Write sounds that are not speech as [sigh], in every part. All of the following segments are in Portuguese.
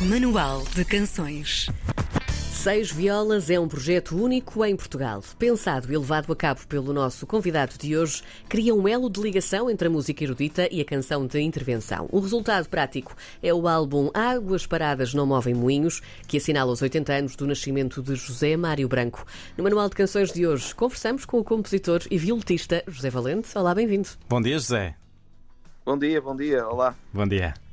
Manual de Canções. Seis Violas é um projeto único em Portugal. Pensado e levado a cabo pelo nosso convidado de hoje, cria um elo de ligação entre a música erudita e a canção de intervenção. O resultado prático é o álbum Águas Paradas Não Movem Moinhos, que assinala os 80 anos do nascimento de José Mário Branco. No Manual de Canções de hoje, conversamos com o compositor e violetista José Valente. Olá, bem-vindo. Bom dia, José. Bom dia, bom dia, olá. Bom dia.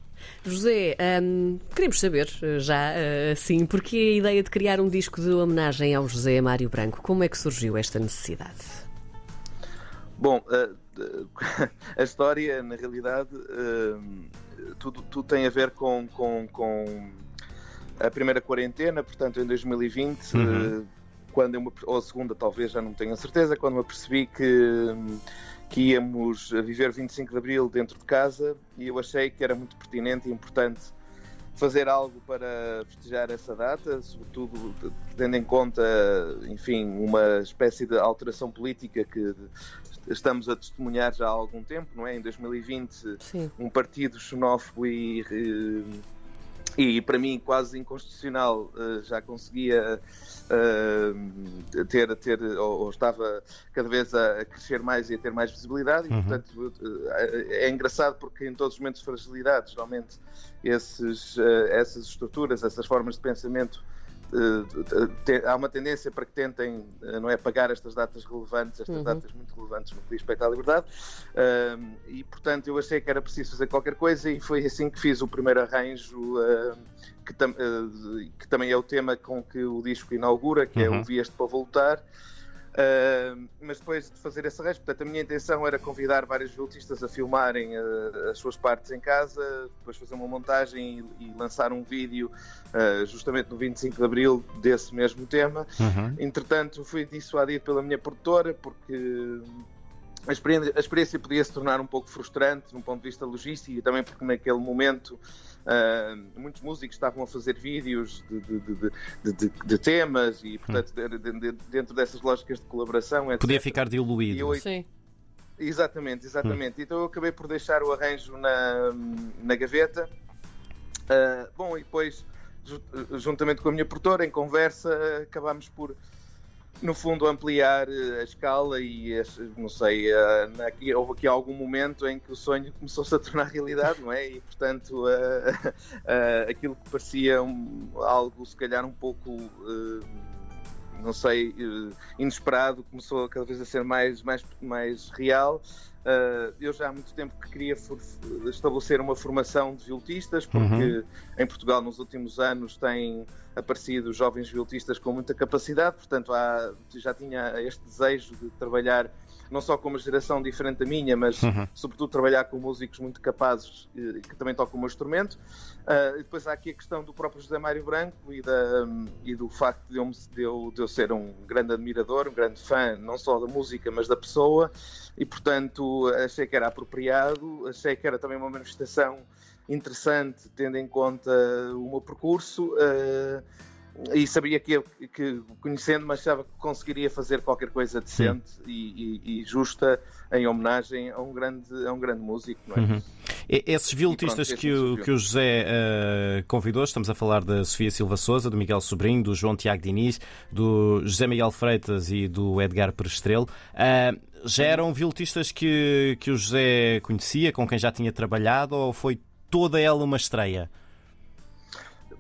José, hum, queremos saber já assim, porque a ideia de criar um disco de homenagem ao José Mário Branco, como é que surgiu esta necessidade? Bom, uh, [laughs] a história, na realidade, uh, tudo, tudo, tem a ver com, com, com, a primeira quarentena, portanto, em 2020, uhum. uh, quando eu, ou a segunda, talvez, já não tenho a certeza, quando me apercebi que que íamos viver 25 de Abril dentro de casa e eu achei que era muito pertinente e importante fazer algo para festejar essa data, sobretudo tendo em conta, enfim, uma espécie de alteração política que estamos a testemunhar já há algum tempo, não é? Em 2020, Sim. um partido xenófobo e eh, e para mim quase inconstitucional eh, já conseguia uh, ter, ter ou, estava cada vez a, crescer mais e a ter mais visibilidade uhum. e portanto é engraçado porque em todos os momentos de fragilidade geralmente esses, essas estruturas, essas formas de pensamento há uma tendência para que tentem não é pagar estas datas relevantes, estas uhum. datas muito relevantes no que diz respeito à liberdade e portanto eu achei que era preciso fazer qualquer coisa e foi assim que fiz o primeiro arranjo que, tam, uh, que, também é o tema com que o disco inaugura, que uhum. é o uhum. Vieste para Voltar. Uh, mas depois de fazer esse resto, portanto, a minha intenção era convidar vários violinistas a filmarem uh, as suas partes em casa, depois fazer uma montagem e, e lançar um vídeo uh, justamente no 25 de Abril desse mesmo tema. Uhum. Entretanto, fui dissuadido pela minha produtora porque a experiência, a experiência podia se tornar um pouco frustrante, de um ponto de vista logístico, e também porque naquele momento Uh, muitos músicos estavam a fazer vídeos de, de, de, de temas e, portanto, hum. dentro dessas lógicas de colaboração. Etc. Podia ficar diluído. Eu, Sim. Exatamente, exatamente. Hum. Então eu acabei por deixar o arranjo na, na gaveta. Uh, bom, e depois, juntamente com a minha produtora, em conversa, acabámos por no fundo, ampliar eh, a escala e, não sei, eh, aqui, houve aqui algum momento em que o sonho começou-se a tornar realidade, não é? E, portanto, [laughs] aquilo que parecia um, algo, se calhar, um pouco, eh, não sei, inesperado, começou cada vez a ser mais, mais, mais real. Uh, eu já há muito tempo que queria estabelecer uma formação de violitistas, porque uhum. em Portugal nos últimos anos têm aparecido jovens violitistas com muita capacidade, portanto há, já tinha este desejo de trabalhar não só com uma geração diferente da minha, mas uhum. sobretudo trabalhar com músicos muito capazes e que também tocam o meu instrumento. Uh, depois há aqui a questão do próprio José Mário Branco e, da, e do facto de eu, de, eu, de eu ser um grande admirador, um grande fã, não só da música, mas da pessoa, e portanto achei que era apropriado, achei que era também uma manifestação interessante, tendo em conta o meu percurso. Uh, e sabia que, que conhecendo-me, achava que conseguiria fazer qualquer coisa decente e, e, e, justa em homenagem a um grande, a um grande músico. Não é? Uhum. Esses violitistas que, o, que o José uh, convidou, estamos a falar da Sofia Silva Souza, do Miguel Sobrinho, do João Tiago Diniz, do José Miguel Freitas e do Edgar Perestrelo. Uh, já eram violitistas que, que o José conhecia, com quem já tinha trabalhado, ou foi toda ela uma estreia?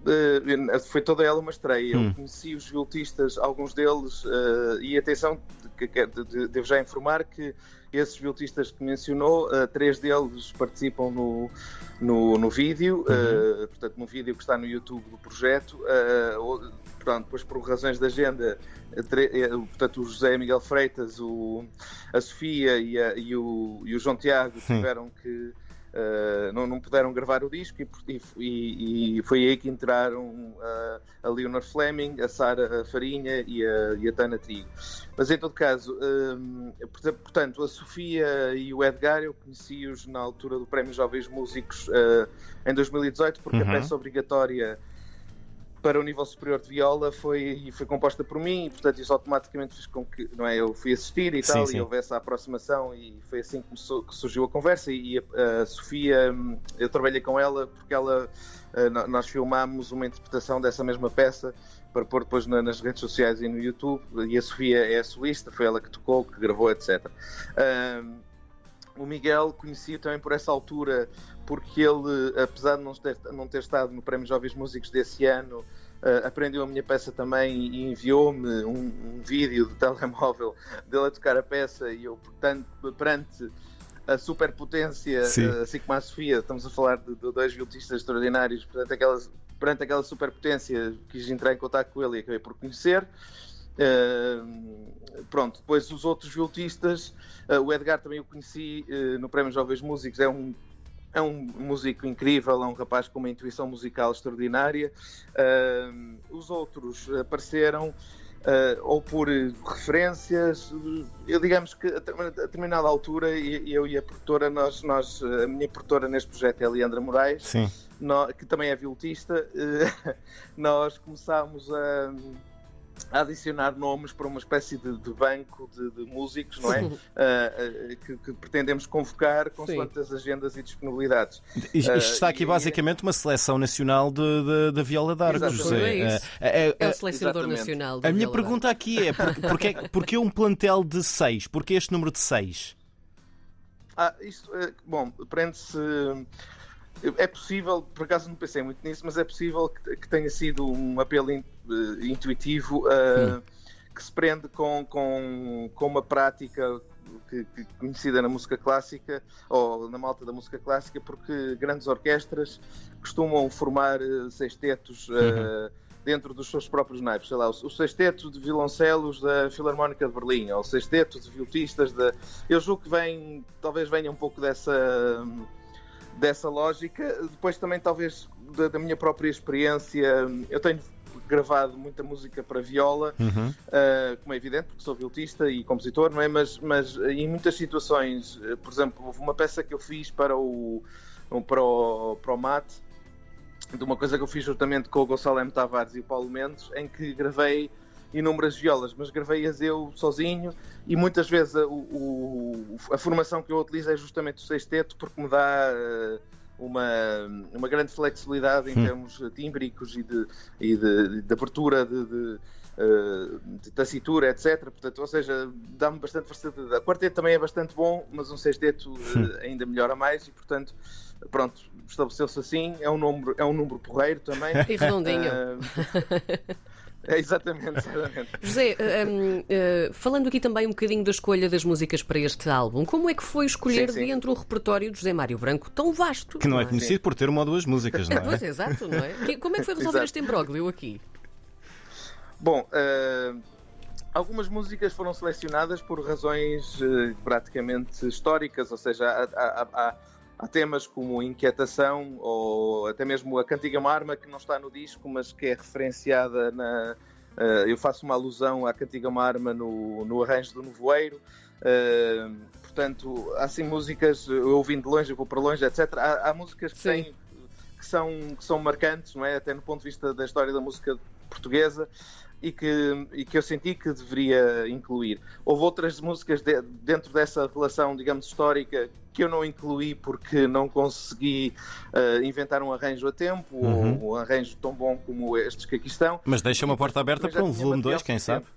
Uh, foi toda ela uma estreia. Hum. Eu conheci os violitistas, alguns deles, uh, e atenção, que, que, de, devo já informar que esses violitistas que mencionou, uh, três deles participam no, no, no vídeo, uhum. portanto, no vídeo que está no YouTube do projeto. Pronto, depois por razões de agenda, portanto, o José Miguel Freitas, o, a Sofia e, a, e, o, e o João Tiago tiveram que Uh, não, não, puderam gravar o disco e, e, e foi aí que entraram uh, a Leonor Fleming, a Sara Farinha e a, e a Tana Trigo. Mas em todo caso, uh, portanto, a Sofia e o Edgar eu conheci-os na altura do Prémio Jovens Músicos em 2018, porque uhum. a peça obrigatória para o nível superior de viola foi, foi composta por mim, e portanto isso automaticamente fez com que não é, eu fui assistir e sim, tal, sim. e houve essa aproximação, e foi assim que, começou, que surgiu a conversa. E a, a, Sofia, hum, eu trabalhei com ela porque ela, eh, nós filmámos uma interpretação dessa mesma peça para pôr depois nas redes sociais e no YouTube, e a Sofia é a solista, foi ela que tocou, que gravou, etc. Um, o Miguel conheci também por essa altura, porque ele, apesar de não ter, não ter estado no Prémio Jovens Músicos desse ano, uh, aprendeu a minha peça também e enviou-me um, um, vídeo de telemóvel [laughs] dele a tocar a peça e eu, portanto, perante a superpotência, uh, assim como a Sofia, estamos a falar de, de dois violinistas extraordinários, portanto, perante aquela superpotência quis entrar em contato com ele e acabei por conhecer. Uh, pronto, depois os outros violinistas, uh, o Edgar também o conheci uh, no Prémio Jovens Músicos, é um, é um músico incrível, é um rapaz com uma intuição musical extraordinária. os outros apareceram ou por referências, eu digamos que a determinada altura eu e a produtora, nós, nós, a minha produtora neste projeto é a Leandra Moraes, Sim. que também é violista, [laughs] nós começámos a a adicionar nomes para uma espécie de, de banco de, de, músicos, não é? Uh, [laughs] uh, que, que, pretendemos convocar com as agendas e disponibilidades. Isto uh, está aqui basicamente uma seleção nacional da viola d'arco, José. É, é, é, o selecionador exatamente. nacional. A minha pergunta aqui é: porque, [laughs] porque, um plantel de seis? Porque este número de seis? Ah, isto, bom, prende-se é possível, por acaso não pensei muito nisso, mas é possível que, que tenha sido um apelo in, intuitivo uh, que se prende com, com, com uma prática que, que, conhecida na música clássica ou na malta da música clássica, porque grandes orquestras costumam formar uh, sextetos. Uhum. Dentro dos seus próprios naipes, sei lá, o, o sexteto de violoncelos da Filarmónica de Berlim, ou o sexteto de violistas da. Eu julgo que vem, talvez venha um pouco dessa, dessa lógica. Depois também talvez da, da, minha própria experiência, eu tenho gravado muita música para viola, uhum. uh, como é evidente, porque sou violista e compositor, não é? Mas, mas em muitas situações, eh, por exemplo, houve uma peça que eu fiz para o, para o, para o MAT, de uma coisa que eu fiz justamente com o Gonçalo M. Tavares e o Paulo Mendes, em que gravei inúmeras violas, mas gravei-as eu sozinho e muitas vezes a, o, a, formação que eu utilizo é justamente o sexteto porque me dá uh, uma, uma grande flexibilidade em hum. termos tímbricos e de, e de, de abertura de, de Uh, de tacitura, etc. Portanto, ou seja, dá-me bastante versatilidade. O quarteto também é bastante bom, mas um sexteto uh, ainda melhora mais e, portanto, pronto, estabeleceu-se assim. É um número, é um número porreiro também. [laughs] E redondinho. Uh, [laughs] É, exatamente, exatamente. José, um, uh, falando aqui também um bocadinho da escolha das músicas para este álbum, como é que foi escolher sim, sim. dentro do repertório de José Mário Branco tão vasto? Que não, é não é conhecido sim. por ter uma ou duas músicas, não é? pois, exato, não é? Como é que foi resolver este imbróglio aqui? Bom, uh, algumas músicas foram selecionadas por razões uh, praticamente históricas, ou seja, há, há, há Há temas como Inquietação ou até mesmo A Cantiga Marma, que não está no disco, mas que é referenciada na. Uh, eu faço uma alusão à Cantiga Marma no, no arranjo do Nevoeiro. Uh, portanto, há assim músicas, eu ouvindo de longe, eu vou para longe, etc. Há, há músicas que, têm, que, são, que são marcantes, não é? Até no ponto de vista da história da música portuguesa e que, e que eu senti que deveria incluir. Houve outras músicas de, dentro dessa relação, digamos, histórica que eu não incluí porque não consegui uh, inventar um arranjo a tempo uhum. ou um arranjo tão bom como estes que aqui estão. Mas deixa uma porta aberta para um volume 2, quem sabe? [laughs]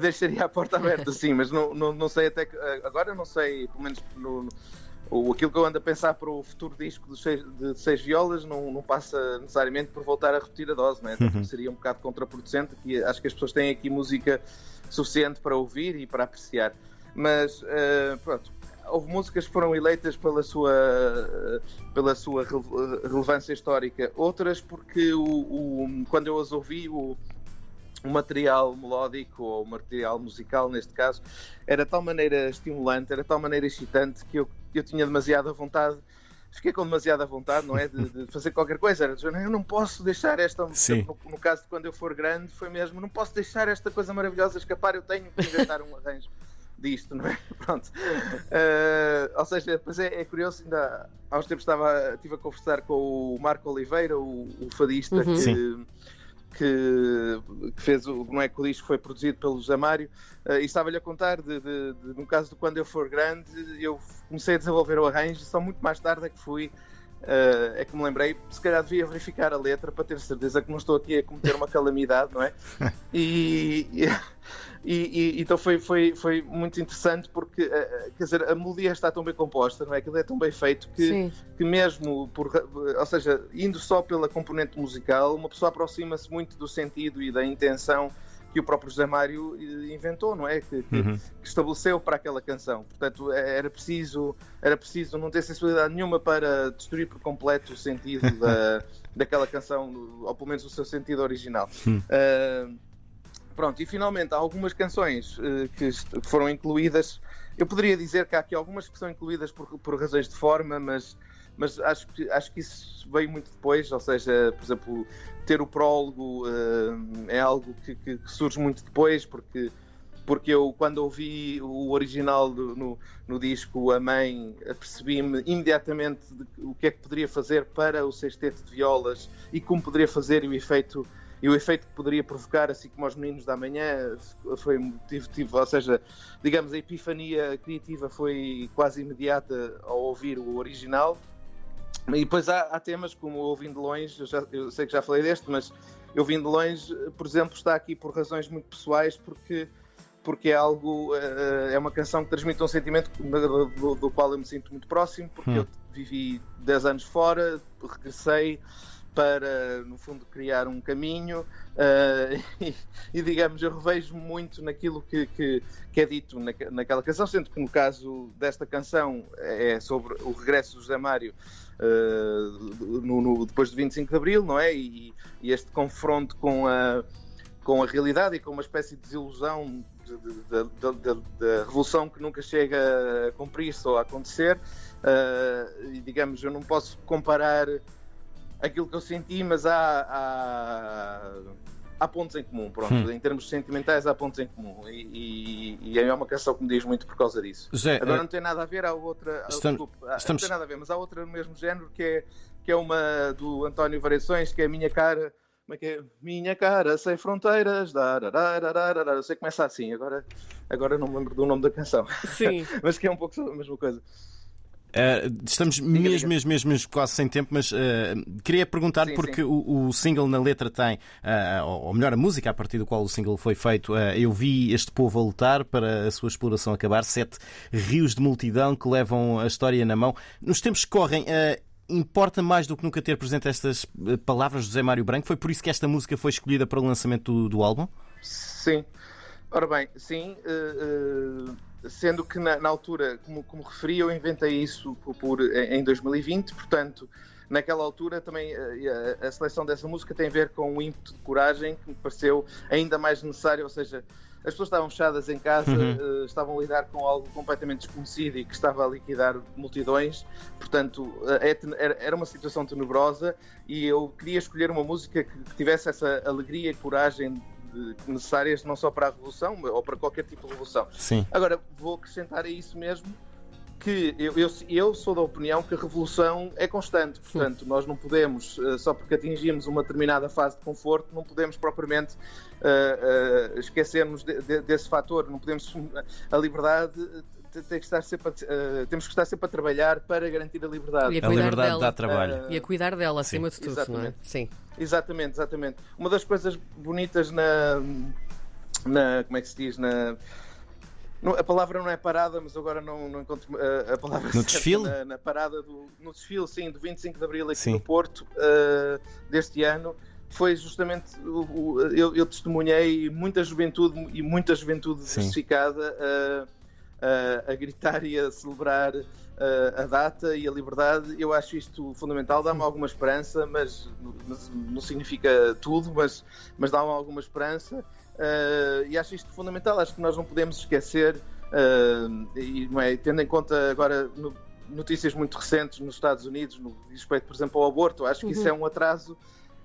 Deixaria a porta aberta, sim, mas não, não, não sei até que. Agora não sei, pelo menos no, o, aquilo que eu ando a pensar para o futuro disco de seis, de seis violas não, não, passa necessariamente por voltar a repetir a dose, né? Uhum. seria um bocado contraproducente. Que acho que as pessoas têm aqui música suficiente para ouvir e para apreciar. Mas uh, pronto, houve músicas que foram eleitas pela sua, pela sua relevância histórica, outras porque o, o, quando eu as ouvi, o, o material melódico ou material musical, neste caso, era de tal maneira estimulante, era de tal maneira excitante que eu, eu tinha demasiada vontade fiquei com demasiada vontade, não é? De, de, fazer qualquer coisa. Era dizer, eu não posso deixar esta. No, no, caso de quando eu for grande, foi mesmo, não posso deixar esta coisa maravilhosa escapar, eu tenho que inventar um [laughs] arranjo disto, não é? [laughs] Pronto. Uh, ou seja, pois é, é, curioso, ainda há uns tempos estava, estive a conversar com o Marco Oliveira, o, o fadista, uhum. que, que, que, fez o, não é que o disco foi produzido pelo José Mário, uh, e estava-lhe a contar, de, de, de, no caso de Quando Eu For Grande, eu comecei a desenvolver o arranjo, só muito mais tarde é que fui Uh, é que me lembrei, se calhar devia verificar a letra para ter certeza que não estou aqui a cometer uma calamidade, não é? [laughs] E, e, e, então foi, foi, foi muito interessante porque, uh, quer dizer, a melodia está tão bem composta, não é? Aquilo é tão bem feito que, que mesmo, por, ou seja, indo só pela componente musical, uma pessoa aproxima-se muito do sentido e da intenção que o próprio José Mário eh, inventou, não é? Que, que, uhum. que, estabeleceu para aquela canção. Portanto, é, era preciso, era preciso não ter sensibilidade nenhuma para destruir por completo o sentido da, [laughs] daquela canção, ou pelo menos o seu sentido original. Uhum. Uh, pronto, e finalmente há algumas canções uh, que foram incluídas. Eu poderia dizer que há aqui algumas que são incluídas por, por razões de forma, mas mas acho que, acho que isso veio muito depois, ou seja, por exemplo, ter o prólogo uh, é algo que, que, que, surge muito depois, porque, porque eu, quando ouvi o original do, no, no disco A Mãe, apercebi-me imediatamente o que é que poderia fazer para o sexteto de violas e como poderia fazer e o efeito e o efeito que poderia provocar, assim como os meninos da manhã, foi tive, ou seja, digamos, a epifania criativa foi quase imediata ao ouvir o original e depois há, há temas como Eu Vim de Longe, eu, já, eu, sei que já falei deste, mas Eu Vim de Longe, por exemplo, está aqui por razões muito pessoais, porque, porque é algo, uh, é uma canção que transmite um sentimento do, do, do, qual eu me sinto muito próximo, porque hum. eu vivi 10 anos fora, regressei para, no fundo, criar um caminho uh, [laughs] e, e, digamos, eu revejo muito naquilo que, que, que é dito na, naquela canção, sendo que no caso desta canção é sobre o regresso do José Mário uh, no, no, depois de 25 de Abril, não é? E, e, este confronto com a, com a realidade e com uma espécie de desilusão da revolução que nunca chega a cumprir-se ou a acontecer. Uh, e digamos, eu não posso comparar aquilo que eu senti, mas há, há, há pontos em comum, pronto. Hum. Em termos sentimentais, há pontos em comum. E, e, e, é uma canção que me diz muito por causa disso. José, Agora, uh... não tem nada a ver, há outra. Estamos, desculpe, estamos... Não tem nada a ver, mas há outra do mesmo género que é, que é uma do António Variações, que é a minha cara. Como é que é? Minha cara sem fronteiras. Eu sei que começa assim, agora, agora não me lembro do nome da canção. Sim. [laughs] mas que é um pouco a mesma coisa. Uh, estamos diga, mesmo, diga. mesmo, mesmo, mesmo quase sem tempo, mas uh, queria perguntar sim, porque sim. O, o, single na letra tem, uh, ou melhor, a música a partir do qual o single foi feito. eu vi este povo a lutar para a sua exploração acabar, sete rios de multidão que levam a história na mão. Nos tempos que correm, importa mais do que nunca ter presente estas palavras de José Mário Branco? Foi por isso que esta música foi escolhida para o lançamento do, do álbum? Sim. Ora bem, sim. Uh, sendo que na, na altura, como, como, referi, eu inventei isso por, por, em 2020, portanto, naquela altura também a, eh, a, a, seleção dessa música tem a ver com um ímpeto de coragem que me pareceu ainda mais necessário, ou seja, as pessoas estavam fechadas em casa, uhum. uh, estavam a lidar com algo completamente desconhecido e que estava a liquidar multidões, portanto, uh, era, era uma situação tenebrosa e eu queria escolher uma música que tivesse essa alegria e coragem necessárias não só para a revolução, ou para qualquer tipo de revolução. Sim. Agora, vou acrescentar a isso mesmo que eu, eu, eu, sou da opinião que a revolução é constante, portanto, nós não podemos, uh, só porque atingimos uma determinada fase de conforto, não podemos propriamente uh, uh, esquecermos de, de, desse fator, não podemos. A liberdade tem que estar sempre a, temos que estar sempre a trabalhar para garantir a liberdade. E a, a liberdade dela. dá trabalho. e a cuidar dela, acima Sim. de tudo. Exatamente. É? Sim. Exatamente, exatamente. Uma das coisas bonitas na, na como é que se diz, na a palavra não é parada, mas agora não, não encontro a, a palavra no desfile? Na, na, parada do no desfile, sim, do 25 de Abril aqui sim. no Porto uh, deste ano foi justamente o, o, eu, eu, testemunhei muita juventude e muita juventude diversificada a, a, gritar e a celebrar a data e a liberdade. Eu acho isto fundamental, dá-me alguma esperança, mas, mas, não significa tudo, mas, mas dá-me alguma esperança. Uh, e acho isto fundamental. Acho que nós não podemos esquecer, uh, e é, tendo em conta agora no, notícias muito recentes nos Estados Unidos, no respeito, por exemplo, ao aborto, acho que uhum. isso é um atraso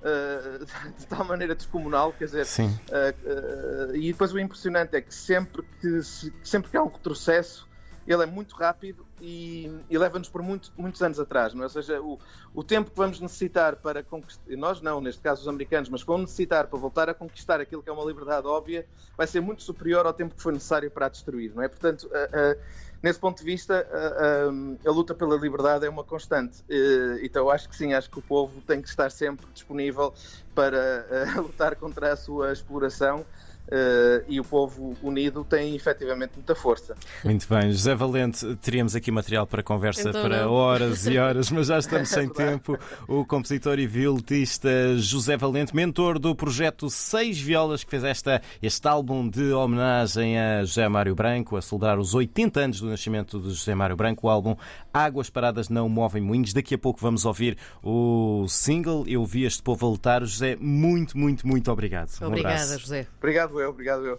Uh, [laughs] de tal maneira descomunal, quer dizer, uh, uh, e depois o impressionante é que sempre que, se, sempre que há um retrocesso, ele é muito rápido e, e leva-nos por muito, muitos anos atrás, não é? Ou seja, o, o tempo que vamos necessitar para conquistar, nós não, neste caso os americanos, mas que vão necessitar para voltar a conquistar aquilo que é uma liberdade óbvia, vai ser muito superior ao tempo que foi necessário para a destruir, não é? Portanto, nesse ponto de vista, uh, a luta pela liberdade é uma constante. então, acho que sim, acho que o povo tem que estar sempre disponível para [laughs] lutar contra a sua exploração Uh, e o povo unido tem efetivamente muita força. Muito bem, José Valente, teríamos aqui material para conversa então, para não. horas e horas, mas já [laughs] estamos sem tempo. O compositor e violista José Valente, mentor do projeto Seis Violas, que fez esta, este álbum de homenagem a José Mário Branco, a celebrar os 80 anos do nascimento de José Mário Branco, o álbum Águas Paradas Não Movem Moinhos. Daqui a pouco vamos ouvir o single Eu Vi Este Povo a Lutar. José, muito, muito, muito obrigado. Obrigada, um José. Obrigado eu, obrigado eu.